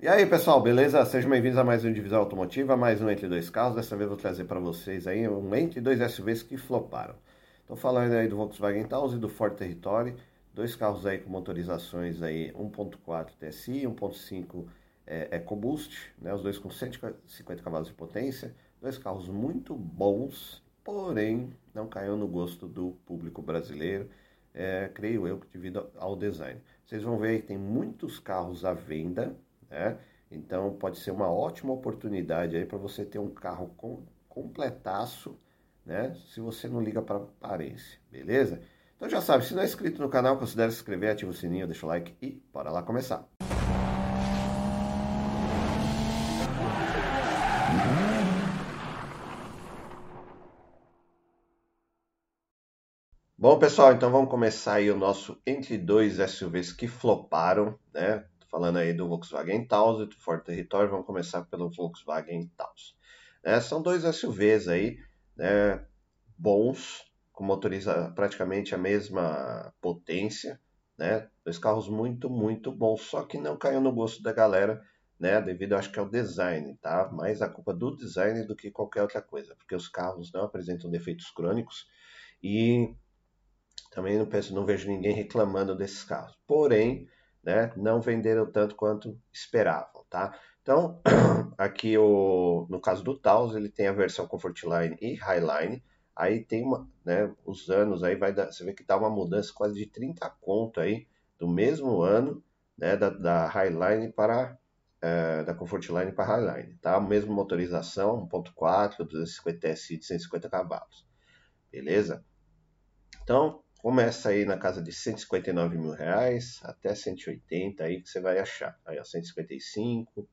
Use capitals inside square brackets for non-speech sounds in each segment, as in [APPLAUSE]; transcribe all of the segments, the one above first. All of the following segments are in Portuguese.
E aí pessoal, beleza? Sejam bem-vindos a mais um Divisão Automotiva, mais um Entre Dois Carros. Dessa vez vou trazer para vocês aí um Entre Dois SUVs que floparam. Estou falando aí do Volkswagen Taos e do Ford Territory, dois carros aí com motorizações aí 1.4 TSI, 1.5 é, EcoBoost, né? os dois com 150 cavalos de potência, dois carros muito bons, porém não caiu no gosto do público brasileiro, é, creio eu, devido ao design. Vocês vão ver que tem muitos carros à venda, né? Então pode ser uma ótima oportunidade aí para você ter um carro com, completaço, né? Se você não liga para aparência, beleza? Então já sabe, se não é inscrito no canal, considere se inscrever, ativa o sininho, deixa o like e bora lá começar. Bom, pessoal, então vamos começar aí o nosso entre dois SUVs que floparam, né? Falando aí do Volkswagen Taos e do Ford Territory, vamos começar pelo Volkswagen Taos. É, são dois SUVs aí, né, bons, com motoriza praticamente a mesma potência, né, dois carros muito, muito bons, só que não caiu no gosto da galera, né, devido acho que ao design, tá? Mais a culpa do design do que qualquer outra coisa, porque os carros não apresentam defeitos crônicos e também não penso, não vejo ninguém reclamando desses carros. Porém, né, não venderam tanto quanto esperavam, tá? Então, [CLEARS THROAT] aqui o, no caso do Taos, ele tem a versão Comfortline e Highline, aí tem uma, né, os anos aí vai dar, você vê que dá uma mudança quase de 30 conto aí, do mesmo ano, né, da, da Highline para é, da Comfortline para Highline, tá? Mesma motorização, 1.4, 250 TSI de 150 cavalos, beleza? Então, Começa aí na casa de 159 mil reais até 180 aí que você vai achar. Aí, ó, 155,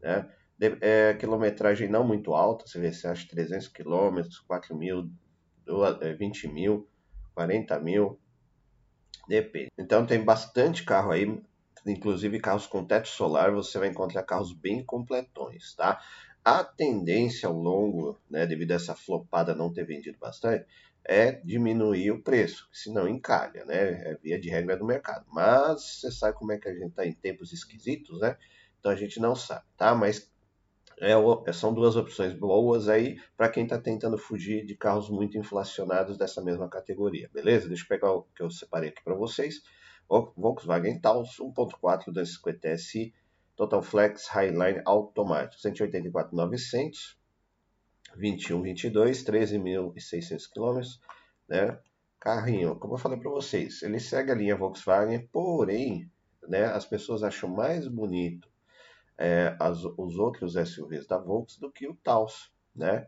né? De, é, quilometragem não muito alta, você vê, você acha 300 quilômetros, 4 mil, 20 é, mil, 40 mil, depende. Então tem bastante carro aí, inclusive carros com teto solar, você vai encontrar carros bem completões, tá? A tendência ao longo, né, devido a essa flopada não ter vendido bastante, é diminuir o preço, senão encalha, né? É via de regra do mercado. Mas você sabe como é que a gente está em tempos esquisitos, né? Então a gente não sabe, tá? Mas é, é são duas opções boas aí para quem está tentando fugir de carros muito inflacionados dessa mesma categoria, beleza? Deixa eu pegar o que eu separei aqui para vocês. Volkswagen Taos 1.4 250 SI Total Flex Highline automático 184.900 21, 22, 13.600 km, né? Carrinho, como eu falei para vocês, ele segue a linha Volkswagen, porém, né, as pessoas acham mais bonito é, as, os outros SUVs da Volkswagen do que o Taos, né?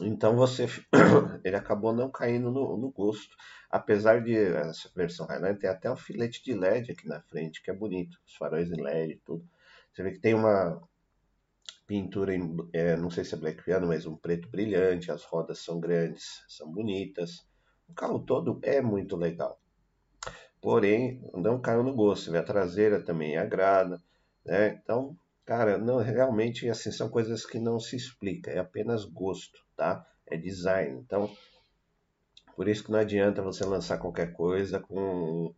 Então você, [COUGHS] ele acabou não caindo no, no, gosto, apesar de essa versão Highline ter até um filete de LED aqui na frente, que é bonito, os faróis em LED e tudo. Você vê que tem uma, pintura em, é, não sei se é black piano, mas um preto brilhante, as rodas são grandes, são bonitas. O carro todo é muito legal. Porém, não caiu no gosto. A traseira também agrada, né? Então, cara, não realmente assim são coisas que não se explica, é apenas gosto, tá? É design. Então, por isso que não adianta você lançar qualquer coisa com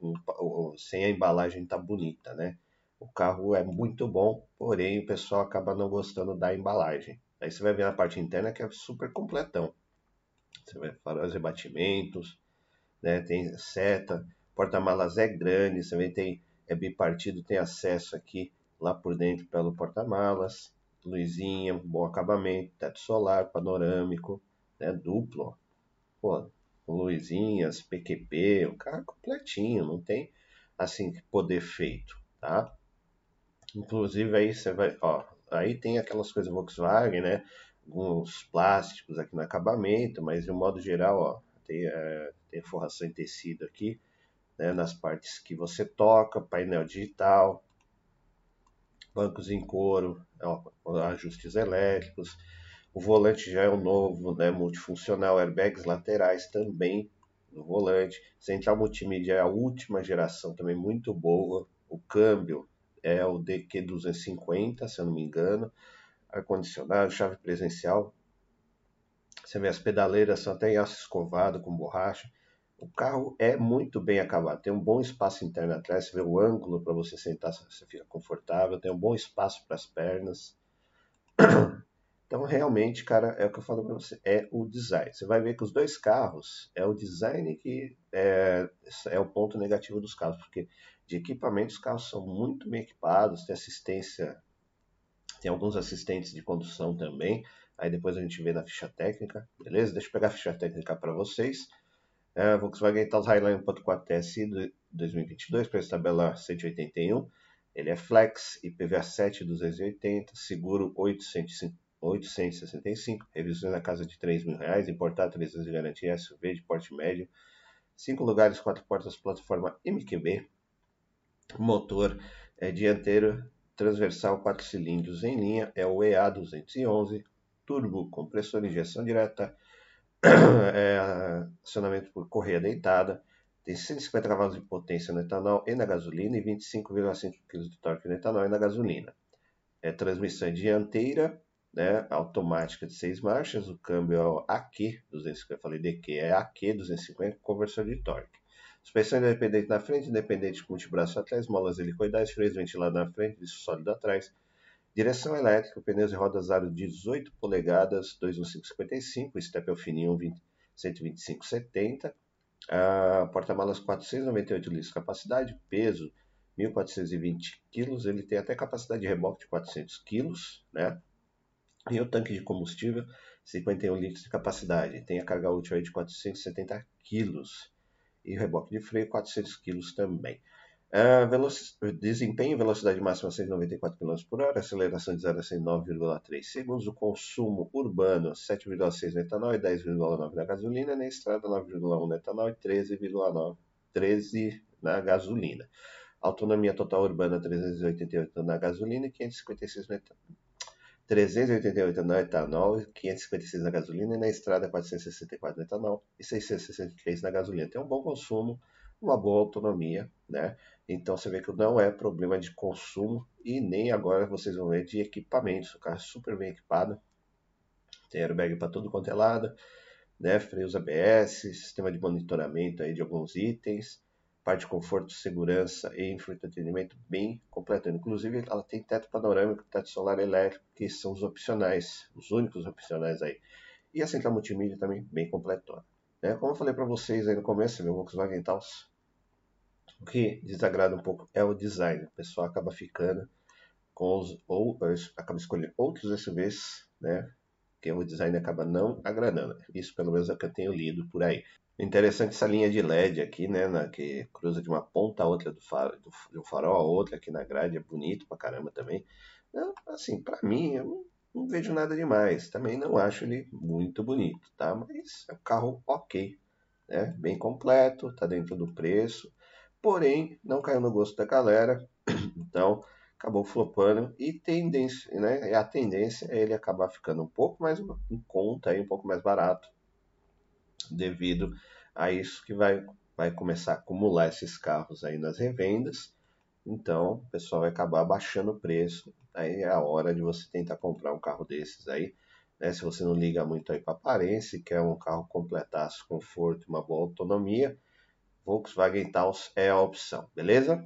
sem a embalagem tá bonita, né? O carro é muito bom, porém o pessoal acaba não gostando da embalagem. Aí você vai ver na parte interna que é super completão. Você vai falar os rebatimentos, né? tem seta, porta-malas é grande, você vê tem é bipartido, tem acesso aqui lá por dentro pelo porta-malas, luzinha, bom acabamento, teto solar, panorâmico, né? duplo, pô, com luzinhas, PQP, o carro é completinho, não tem assim poder feito, tá? Inclusive aí você vai, ó, aí tem aquelas coisas Volkswagen, né? Alguns plásticos aqui no acabamento, mas de um modo geral, ó, tem, é, tem forração em tecido aqui, né? Nas partes que você toca, painel digital, bancos em couro, ó, ajustes elétricos. O volante já é o novo, né? Multifuncional, airbags laterais também no volante. Central multimídia é a última geração, também muito boa. O câmbio é o DQ250, se eu não me engano. Ar-condicionado, chave presencial. Você vê as pedaleiras são até em aço escovado com borracha. O carro é muito bem acabado, tem um bom espaço interno atrás, você vê o ângulo para você sentar, você fica confortável, tem um bom espaço para as pernas. Então, realmente, cara, é o que eu falo para você, é o design. Você vai ver que os dois carros é o design que é, é o ponto negativo dos carros, porque de equipamento os carros são muito bem equipados, tem assistência, tem alguns assistentes de condução também. Aí depois a gente vê na ficha técnica, beleza? Deixa eu pegar a ficha técnica para vocês. É, Volkswagen Taos Highline 1.4 TSI 2022, preço tabela 181. Ele é flex, IPVA 7 280, seguro 805 865, revisões na casa de 3 mil reais, importado 3 anos de garantia, SUV de porte médio, 5 lugares, 4 portas, plataforma MQB, motor é, dianteiro transversal 4 cilindros em linha, é o EA211, turbo, compressor, injeção direta, é, [CLEARS THROAT] acionamento por correia deitada, tem 150 cavalos de potência no etanol e na gasolina e 25,5 kg de torque no etanol e na gasolina. É transmissão dianteira, né, automática de seis marchas, o câmbio é AQ 250, eu falei DQ, é AQ 250, conversor de torque. Suspensão independente na frente, independente com multibraço atrás, molas helicoidais, freios ventilados na frente, disco sólido atrás. Direção elétrica, pneus e rodas aro 18 polegadas, 21555, step é o fininho 12570. Ah, Porta-malas 498 litros de capacidade, peso 1.420 kg, ele tem até capacidade de reboque de 400 kg, né? E o tanque de combustível, 51 litros de capacidade. Tem a carga útil de 470 kg. E o reboque de freio, 400 kg também. Uh, veloc... Desempenho, velocidade máxima 194 km por hora, aceleração de 0 a 109,3 segundos, o consumo urbano 7,6 no etanol e 10,9 na gasolina, na estrada 9,1 no etanol e 13,9 13 na gasolina. Autonomia total urbana 388 na gasolina e 556 no etanol. 388 no etanol, 556 na gasolina, e na estrada 464 no etanol e 663 na gasolina. Tem um bom consumo, uma boa autonomia, né? Então você vê que não é problema de consumo e nem agora vocês vão ver de equipamentos. O carro é super bem equipado, tem airbag para todo quanto é lado, né? Freios ABS, sistema de monitoramento aí de alguns itens, parte de conforto, segurança e entretenimento bem completo. Inclusive, ela tem teto panorâmico, teto solar elétrico, que são os opcionais, os únicos opcionais aí. E a central multimídia também bem completona. Né? Como eu falei para vocês aí no começo, meu Volkswagen Taos, o que desagrada um pouco é o design. O pessoal acaba ficando com os, ou acaba escolhendo outros SUVs, né? Que o design acaba não agradando. Isso pelo menos é o que eu tenho lido por aí. Interessante essa linha de LED aqui, né? Na, que cruza de uma ponta a outra do, do, de um farol a outra aqui na grade. É bonito pra caramba também. Então, assim, para mim, eu não, não, vejo nada demais. Também não acho ele muito bonito, tá? Mas é um carro ok, né? Bem completo, tá dentro do preço. Porém, não caiu no gosto da galera. Então, acabou flopando e tendência, né? A tendência é ele acabar ficando um pouco mais em conta, aí, um pouco mais barato devido a isso que vai, vai começar a acumular esses carros aí nas revendas. Então, o pessoal vai acabar baixando o preço. Aí é a hora de você tentar comprar um carro desses aí. Né? Se você não liga muito aí para aparência quer um carro completaço, conforto, uma boa autonomia, Volkswagen Taos é a opção, beleza?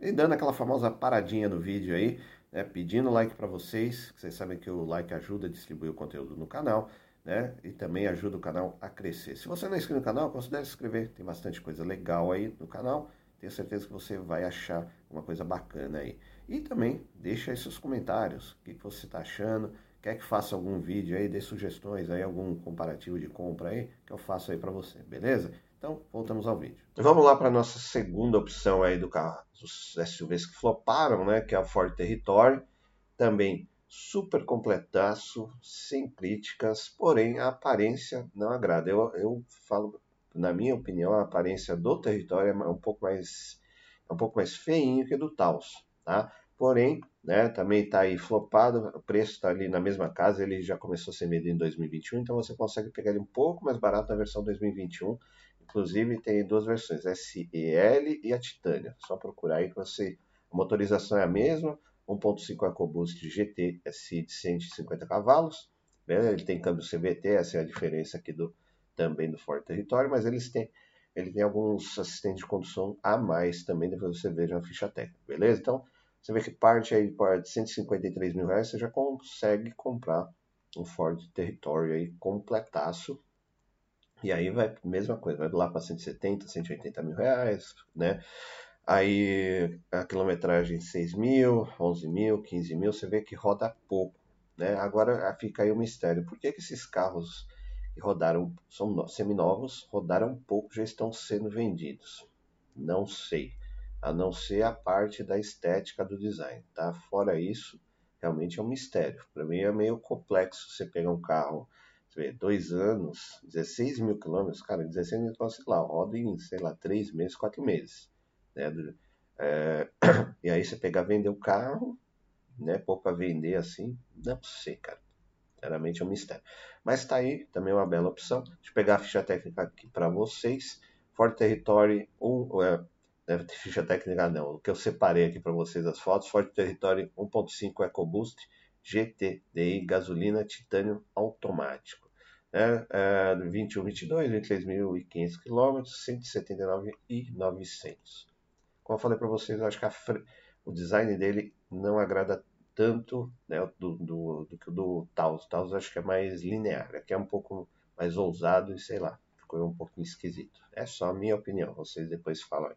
E dando aquela famosa paradinha no vídeo aí, né? pedindo like para vocês, vocês sabem que o like ajuda a distribuir o conteúdo no canal né? E também ajuda o canal a crescer. Se você não é inscrito no canal, considere se inscrever. Tem bastante coisa legal aí no canal. Tenho certeza que você vai achar uma coisa bacana aí. E também deixa aí seus comentários. O que, você está achando? Quer que faça algum vídeo aí? Dê sugestões aí, algum comparativo de compra aí, que eu faço aí para você, beleza? Então, voltamos ao vídeo. Vamos lá para a nossa segunda opção aí do carro, dos SUVs que floparam, né? Que é a Ford Territory. Também super completaço, sem críticas, porém a aparência não agrada. Eu, eu falo, na minha opinião, a aparência do território é um pouco mais, é um pouco mais feinho que do Taos, tá? Porém, né, também está aí flopado, o preço está ali na mesma casa, ele já começou a ser medido em 2021, então você consegue pegar ele um pouco mais barato na versão 2021. Inclusive tem duas versões, SEL e a Titânia. Só procurar aí que você a motorização é a mesma, 1.5 EcoBoost GT SI de 150 cavalos. Né? Ele tem câmbio CVT, essa é a diferença aqui do também do Ford Territory, mas eles têm ele tem alguns assistentes de condução a mais também, depois você veja na ficha técnica, beleza? Então, você vê que parte aí de 153 mil reais, você já consegue comprar um Ford Territory aí completaço. E aí vai, mesma coisa, vai lá para 170, 180 mil reais, né? Aí a quilometragem 6 mil, 11 mil, 15 mil, você vê que roda pouco, né? Agora fica aí o mistério, por que, que esses carros que rodaram, são seminovos, rodaram pouco, já estão sendo vendidos? Não sei, a não ser a parte da estética do design, tá? Fora isso, realmente é um mistério. Para mim é meio complexo você pegar um carro, você vê, dois anos, 16 mil quilômetros, cara, 16 mil quilômetros, sei lá, roda em, sei lá, três meses, quatro meses, né? É, [CLEARS THROAT] e aí você pegar, vender o carro, né, pôr para vender assim, não sei, cara. Sinceramente é um mistério. Mas tá aí, também é uma bela opção. Deixa eu pegar a ficha técnica aqui para vocês. Ford Territory 1, é, deve ter ficha técnica não. O que eu separei aqui para vocês as fotos, Ford Territory 1.5 EcoBoost GTDI gasolina titânio automático. Né? É, 21, 22, 23.500 km, 179.900. Como eu falei para vocês, eu acho que o design dele não agrada tanto né, do, do, do que o do Taos. O Taos acho que é mais linear, aqui é um pouco mais ousado e sei lá, ficou um pouquinho esquisito. É só a minha opinião, vocês depois falam.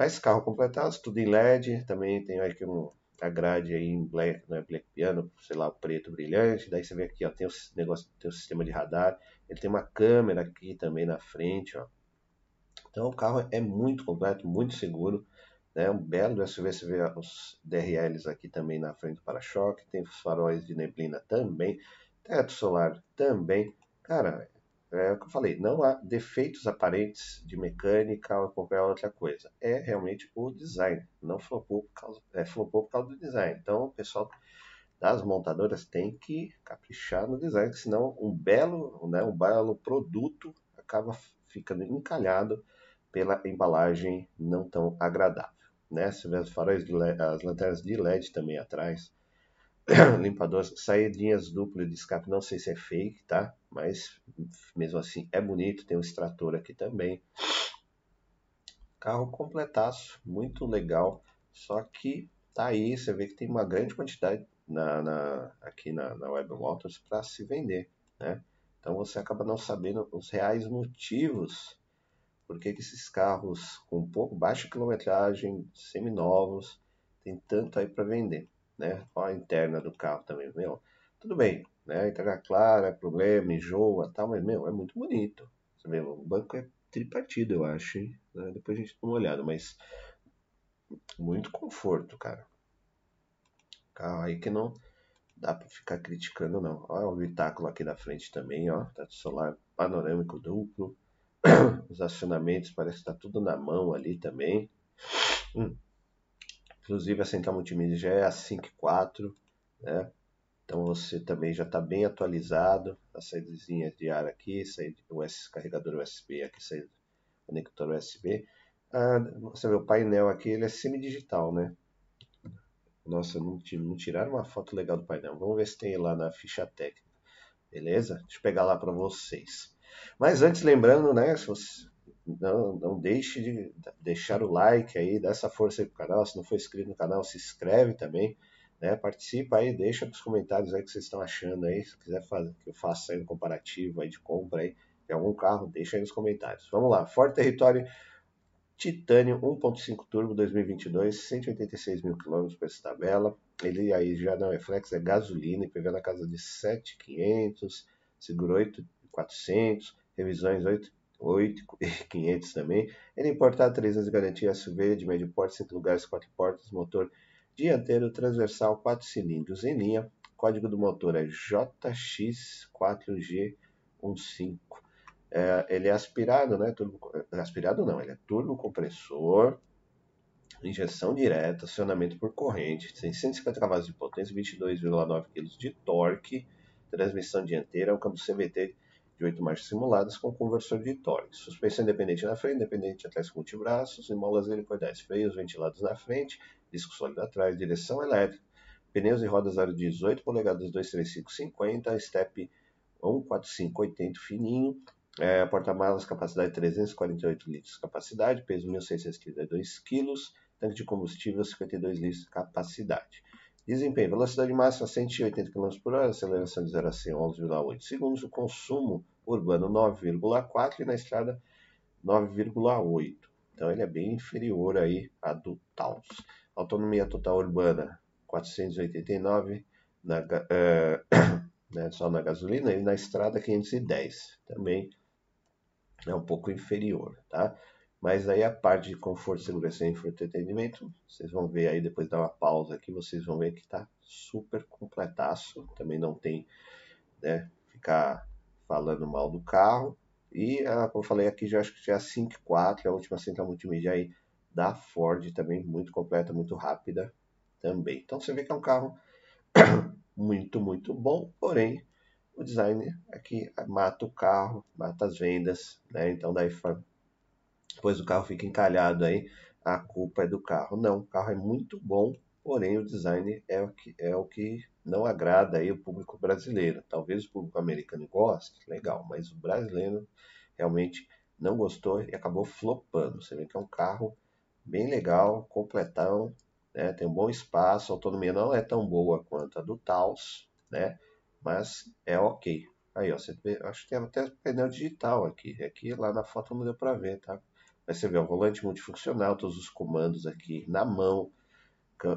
Mas carro completado, tudo em LED, também tem aqui um, a grade aí em black, né, black piano, sei lá, preto brilhante. Daí você vê aqui, ó, tem o negócio, tem o sistema de radar. Ele tem uma câmera aqui também na frente, ó. Então o carro é muito completo, muito seguro. Né? Um belo SUV, você vê os DRLs aqui também na frente do para-choque. Tem os faróis de neblina também. Teto solar também. Cara, é o que eu falei, não há defeitos aparentes de mecânica ou qualquer outra coisa. É realmente o design. Não flopou por causa, é, flopou por causa do design. Então o pessoal das montadoras tem que caprichar no design, senão um belo, né, um belo produto acaba ficando encalhado pela embalagem não tão agradável. Né? Você vê os faróis, LED, as lanternas de LED também atrás. [CLEARS THROAT] limpador, saídinhas duplas de escape, não sei se é fake, tá? Mas mesmo assim é bonito, tem um extrator aqui também. Carro completaço, muito legal, só que tá aí, você vê que tem uma grande quantidade na, na aqui na, na Web Motors para se vender, né? Então você acaba não sabendo os reais motivos por que, que esses carros com pouco baixa quilometragem, seminovos, tem tanto aí para vender né? Olha a interna do carro também, meu. Tudo bem, né? Entrega clara, problema, enjoa, tal, mas, meu, é muito bonito. Você vê, o banco é tripartido, eu acho? Né? Depois a gente dá uma olhada, mas muito conforto, cara. Carro aí que não dá para ficar criticando, não. Olha o habitáculo aqui da frente também, ó. Tá solar panorâmico duplo. [CLEARS THROAT] Os acionamentos parece que tá tudo na mão ali também. Hum. Inclusive a central multimídia já é a 5.4, né? Então você também já está bem atualizado. A saídazinha de ar aqui, saída US, carregador USB aqui, saída conector USB. Ah, você vê o painel aqui, ele é semi-digital, né? Nossa, não, não tiraram uma foto legal do painel. Vamos ver se tem lá na ficha técnica. Beleza? Deixa eu pegar lá para vocês. Mas antes, lembrando, né? Se você, não, não deixe de deixar o like aí, dá essa força aí pro canal. Se não for inscrito no canal, se inscreve também. Né? Participa aí, deixa nos comentários aí o que vocês estão achando aí. Se quiser fazer, que eu faça aí um comparativo aí de compra aí de algum carro, deixa aí nos comentários. Vamos lá, Ford Território Titânio 1.5 Turbo 2022, 186 mil quilômetros por essa tabela. Ele aí já não é flex, é gasolina, IPV na casa de 7.500, seguro 8.400, revisões 8 8,500 [LAUGHS] também. Ele é importado 3 anos de garantia SUV de médio porte, 5 lugares, 4 portas, motor dianteiro transversal 4 cilindros em linha. código do motor é JX4G15. É, ele é aspirado, né? Turbo, aspirado não, ele é turbo compressor, injeção direta, acionamento por corrente, tem 150 cavalos de potência, 22,9 kg de torque, transmissão dianteira, um câmbio CVT de oito marchas simuladas com conversor de torque, suspensão independente na frente, independente atrás com multibraços, molas helicoidais, freios ventilados na frente, disco sólido atrás, direção elétrica, pneus e rodas aro 18 polegadas 23550, step 14580 fininho, É, Porta-malas, capacidade 348 litros, capacidade, peso 1.632 kg, tanque de combustível 52 litros, capacidade. Desempenho, velocidade máxima 180 km por hora, aceleração de 0 a 100 11,8 segundos, o consumo urbano 9,4 e na estrada 9,8. Então ele é bem inferior aí a do Taos. Autonomia total urbana 489 na, é, [COUGHS] né, só na gasolina e na estrada 510. Também é um pouco inferior, tá? Mas aí a parte de conforto, segurança e entretenimento, vocês vão ver aí depois dar uma pausa aqui, vocês vão ver que tá super completaço. Também não tem, né, ficar falando mal do carro. E, ah, como eu falei aqui, já acho que já é a 5.4, a última central multimídia aí da Ford também, muito completa, muito rápida também. Então você vê que é um carro [COUGHS] muito, muito bom, porém o design aqui mata o carro, mata as vendas, né? Então daí depois o carro fica encalhado aí, a culpa é do carro. Não, o carro é muito bom, porém o design é o que, é o que não agrada aí o público brasileiro. Talvez o público americano goste, legal, mas o brasileiro realmente não gostou e acabou flopando. Você vê que é um carro bem legal, completão, né? tem um bom espaço, a autonomia não é tão boa quanto a do Taos, né? mas é ok. Aí, ó, você vê, acho que tem até painel digital aqui. Aqui lá na foto não deu para ver, tá? Mas você vê o volante multifuncional, todos os comandos aqui na mão,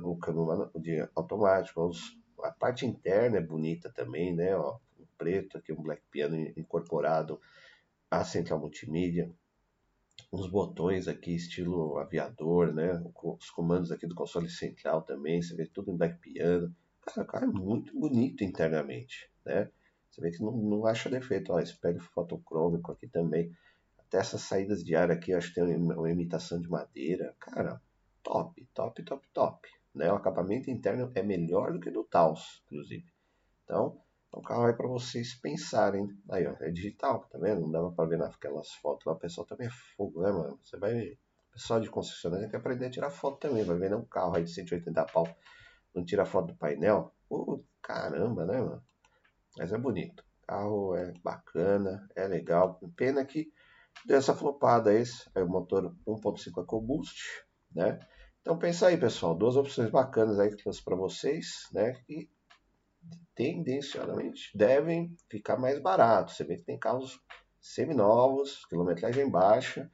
o câmbio automático, os, a parte interna é bonita também, né? Ó, o preto aqui, um black piano incorporado, a central multimídia, uns botões aqui estilo aviador, né? Os comandos aqui do console central também, você vê tudo em black piano. Cara, o carro é muito bonito internamente, né? Você vê que não, não acha defeito. Ó, espelho fotocrômico aqui também. Essas saídas de ar aqui, acho que tem uma imitação de madeira. Cara, top, top, top, top. Né? O acabamento interno é melhor do que do Taos, inclusive. Então, é um carro aí para vocês pensarem. Aí, ó, é digital, tá vendo? Não dava para ver naquelas fotos lá. O pessoal também é fogo, né, mano? Você vai. O pessoal de concessionária tem que aprender a tirar foto também. Vai vender um carro aí de 180 pau não tira foto do painel. Pô, caramba, né, mano? Mas é bonito. O carro é bacana, é legal. Pena que deu essa flopada esse. É o motor 1.5 EcoBoost, né? Então pensa aí, pessoal. Duas opções bacanas aí que trouxe para vocês, né? E tendencialmente devem ficar mais baratos. Você vê que tem carros seminovos, quilometragem baixa.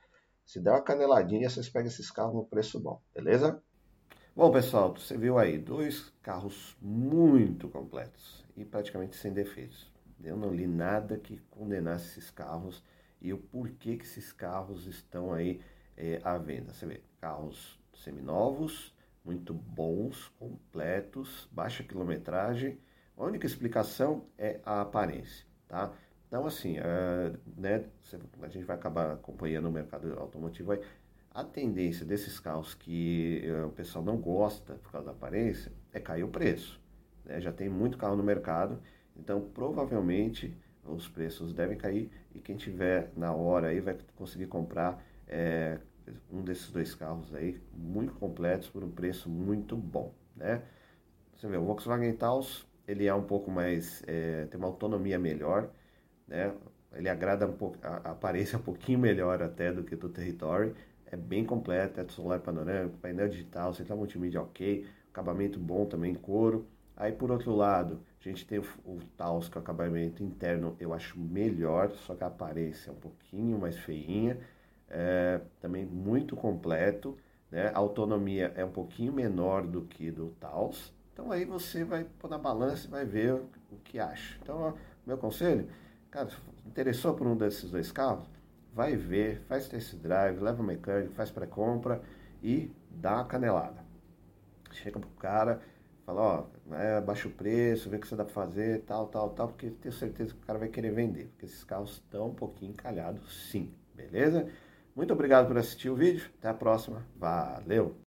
Se der uma caneladinha, vocês pegam esses carros no preço bom, beleza? Bom, pessoal, você viu aí dois carros muito completos e praticamente sem defeitos. Eu não li nada que condenasse esses carros e o porquê que esses carros estão aí é, à venda. Você vê, carros seminovos, muito bons, completos, baixa quilometragem. A única explicação é a aparência, tá? Então, assim, é, né, a gente vai acabar acompanhando o mercado automotivo aí a tendência desses carros que uh, o pessoal não gosta por causa da aparência é cair o preço. Né? Já tem muito carro no mercado, então provavelmente os preços devem cair e quem tiver na hora aí vai conseguir comprar é, um desses dois carros aí muito completos por um preço muito bom, né? Você vê, o Volkswagen Taos ele é um pouco mais é, tem uma autonomia melhor, né? Ele agrada um pouco, a, aparência é um pouquinho melhor até do que do Territory, é bem completo, teto solar panorâmico, painel digital, central multimídia ok, acabamento bom também, couro. Aí por outro lado, a gente tem o, o Taos, que é acabamento interno eu acho melhor, só que a aparência é um pouquinho mais feinha, é, também muito completo, né? a autonomia é um pouquinho menor do que do Taos, então aí você vai pôr na balança e vai ver o, o que acha. Então, ó, meu conselho, cara, interessou por um desses dois carros? vai ver, faz test drive, leva o mecânico, faz pré-compra e dá uma canelada. Chega pro cara, fala, ó, é, baixa o preço, vê o que você dá para fazer, tal, tal, tal, porque tenho certeza que o cara vai querer vender, porque esses carros estão um pouquinho encalhados sim, beleza? Muito obrigado por assistir o vídeo, até a próxima, valeu!